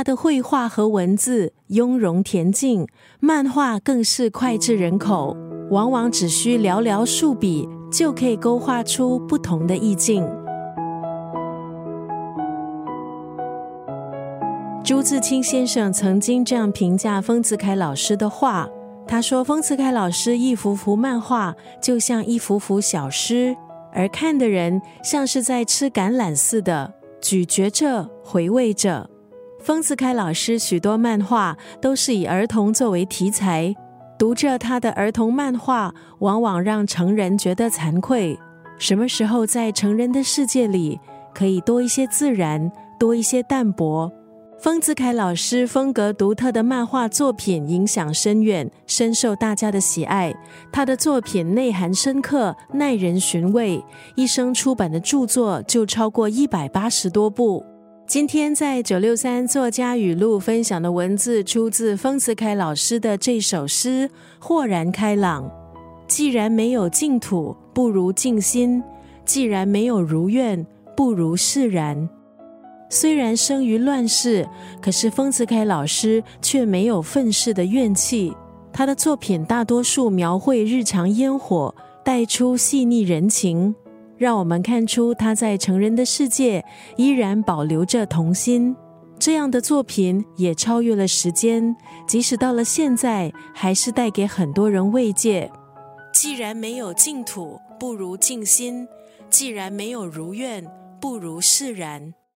他的绘画和文字雍容恬静，漫画更是脍炙人口，往往只需寥寥数笔就可以勾画出不同的意境。朱自清先生曾经这样评价丰子恺老师的画，他说：“丰子恺老师一幅幅漫画就像一幅幅小诗，而看的人像是在吃橄榄似的，咀嚼着、回味着。丰子恺老师许多漫画都是以儿童作为题材，读着他的儿童漫画，往往让成人觉得惭愧。什么时候在成人的世界里，可以多一些自然，多一些淡泊？”丰子恺老师风格独特的漫画作品影响深远，深受大家的喜爱。他的作品内涵深刻，耐人寻味，一生出版的著作就超过一百八十多部。今天在九六三作家语录分享的文字，出自丰子恺老师的这首诗《豁然开朗》。既然没有净土，不如静心；既然没有如愿，不如释然。虽然生于乱世，可是丰子恺老师却没有愤世的怨气。他的作品大多数描绘日常烟火，带出细腻人情，让我们看出他在成人的世界依然保留着童心。这样的作品也超越了时间，即使到了现在，还是带给很多人慰藉。既然没有净土，不如静心；既然没有如愿，不如释然。